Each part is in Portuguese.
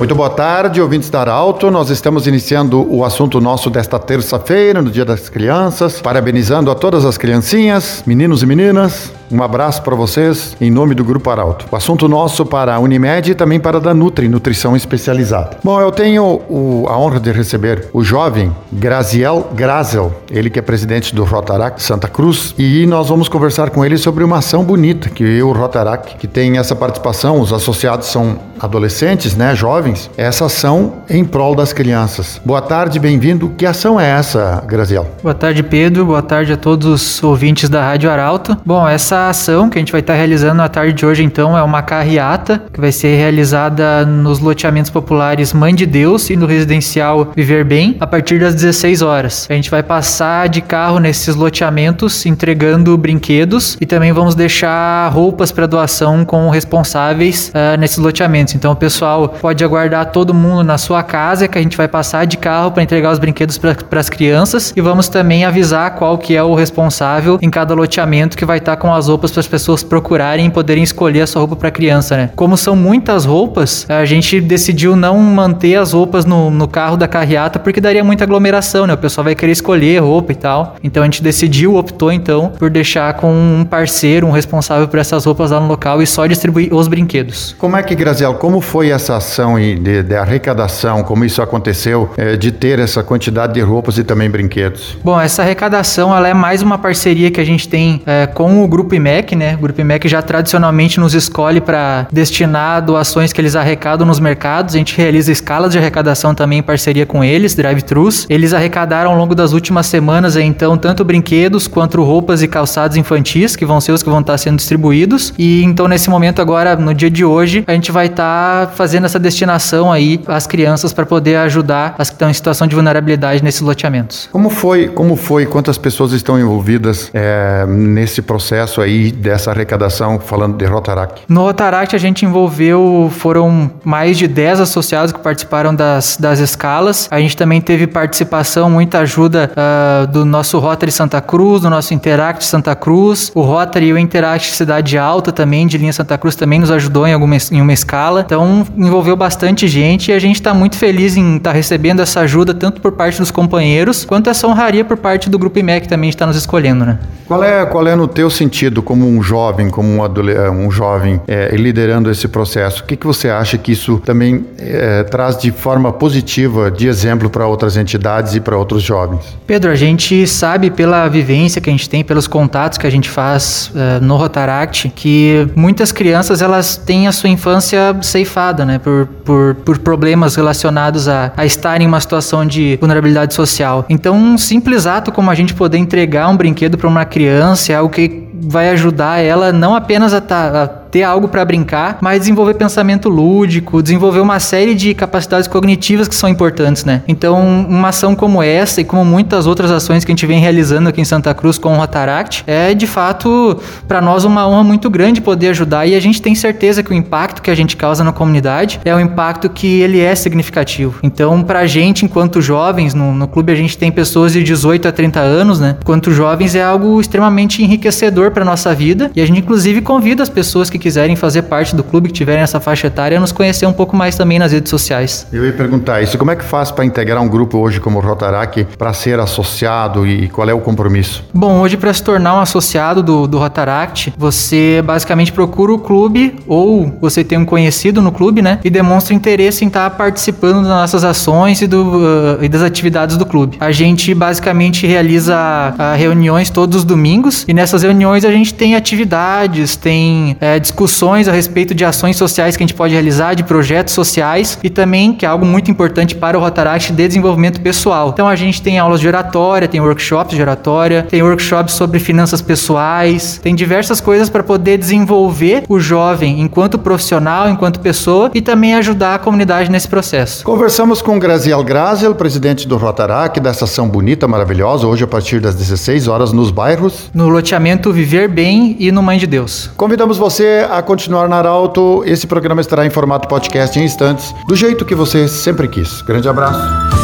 Muito boa tarde, ouvintes da Arauto. Nós estamos iniciando o assunto nosso desta terça-feira, no Dia das Crianças, parabenizando a todas as criancinhas, meninos e meninas, um abraço para vocês em nome do Grupo Arauto. O assunto nosso para a Unimed e também para a Danutri, Nutrição Especializada. Bom, eu tenho o, a honra de receber o jovem Graziel Grazel, ele que é presidente do Rotarac Santa Cruz, e nós vamos conversar com ele sobre uma ação bonita que o Rotarac, que tem essa participação, os associados são adolescentes, né, jovens, essa ação em prol das crianças. Boa tarde, bem-vindo. Que ação é essa, Graziel? Boa tarde, Pedro. Boa tarde a todos os ouvintes da Rádio Arauto. Bom, essa ação que a gente vai estar realizando na tarde de hoje, então, é uma carreata que vai ser realizada nos loteamentos populares Mãe de Deus e no residencial Viver Bem a partir das 16 horas. A gente vai passar de carro nesses loteamentos entregando brinquedos e também vamos deixar roupas para doação com responsáveis uh, nesses loteamentos. Então, o pessoal pode aguardar todo mundo na sua casa que a gente vai passar de carro para entregar os brinquedos para as crianças e vamos também avisar qual que é o responsável em cada loteamento que vai estar com as roupas para as pessoas procurarem e poderem escolher a sua roupa para criança, né? Como são muitas roupas, a gente decidiu não manter as roupas no, no carro da carreata porque daria muita aglomeração, né? O pessoal vai querer escolher roupa e tal. Então a gente decidiu, optou então por deixar com um parceiro, um responsável por essas roupas lá no local e só distribuir os brinquedos. Como é que, Graziel, como foi essa ação de, de arrecadação, como isso aconteceu, é, de ter essa quantidade de roupas e também brinquedos? Bom, essa arrecadação ela é mais uma parceria que a gente tem é, com o Grupo IMEC, né? O Grupo IMEC já tradicionalmente nos escolhe para destinar doações que eles arrecadam nos mercados. A gente realiza escalas de arrecadação também em parceria com eles, drive-thrus. Eles arrecadaram ao longo das últimas semanas, então, tanto brinquedos quanto roupas e calçados infantis, que vão ser os que vão estar sendo distribuídos. E então, nesse momento agora, no dia de hoje, a gente vai estar fazendo essa destinação aí às crianças para poder ajudar as que estão em situação de vulnerabilidade nesses loteamentos. Como foi, como foi, quantas pessoas estão envolvidas é, nesse processo aí? aí dessa arrecadação, falando de Rotaract? No Rotaract a gente envolveu, foram mais de 10 associados que participaram das, das escalas. A gente também teve participação, muita ajuda uh, do nosso Rotary Santa Cruz, do nosso Interact Santa Cruz. O Rotary e o Interact Cidade Alta também, de linha Santa Cruz, também nos ajudou em, alguma, em uma escala. Então envolveu bastante gente e a gente está muito feliz em estar tá recebendo essa ajuda, tanto por parte dos companheiros, quanto essa honraria por parte do Grupo IMEC também está nos escolhendo, né? Qual é, qual é no teu sentido como um jovem, como um, eh, um jovem é, liderando esse processo, o que, que você acha que isso também é, traz de forma positiva, de exemplo para outras entidades e para outros jovens? Pedro, a gente sabe pela vivência que a gente tem, pelos contatos que a gente faz no Rotaract, que muitas crianças elas têm a sua infância ceifada, né, por, por, por problemas relacionados a, a estar em uma situação de vulnerabilidade social. Então, um simples ato como a gente poder entregar um brinquedo para uma criança é algo que vai ajudar ela não apenas a, tá, a ter algo para brincar, mas desenvolver pensamento lúdico, desenvolver uma série de capacidades cognitivas que são importantes, né? Então, uma ação como essa e como muitas outras ações que a gente vem realizando aqui em Santa Cruz com o Rotaract é de fato para nós uma honra muito grande poder ajudar e a gente tem certeza que o impacto que a gente causa na comunidade é um impacto que ele é significativo. Então, para a gente, enquanto jovens, no, no clube a gente tem pessoas de 18 a 30 anos, né? Enquanto jovens é algo extremamente enriquecedor para nossa vida e a gente inclusive convida as pessoas que quiserem fazer parte do clube, que tiverem essa faixa etária, nos conhecer um pouco mais também nas redes sociais. Eu ia perguntar isso, como é que faz para integrar um grupo hoje como o Rotarac para ser associado e qual é o compromisso? Bom, hoje para se tornar um associado do, do Rotaract, você basicamente procura o clube ou você tem um conhecido no clube, né? E demonstra interesse em estar tá participando das nossas ações e, do, uh, e das atividades do clube. A gente basicamente realiza uh, reuniões todos os domingos e nessas reuniões a gente tem atividades, tem é, discussões a respeito de ações sociais que a gente pode realizar, de projetos sociais e também, que é algo muito importante para o Rotaract, de desenvolvimento pessoal. Então a gente tem aulas de oratória, tem workshops de oratória, tem workshops sobre finanças pessoais, tem diversas coisas para poder desenvolver o jovem enquanto profissional, enquanto pessoa e também ajudar a comunidade nesse processo. Conversamos com Graziel Graziel, presidente do Rotaract, dessa ação bonita, maravilhosa, hoje a partir das 16 horas nos bairros. No loteamento viver bem e no Mãe de Deus. Convidamos você a continuar na Arauto. Esse programa estará em formato podcast em instantes, do jeito que você sempre quis. Grande abraço.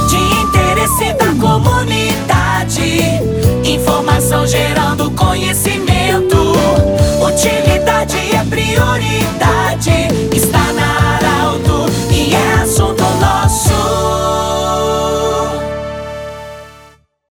De interesse da comunidade, informação gerando conhecimento, utilidade é prioridade.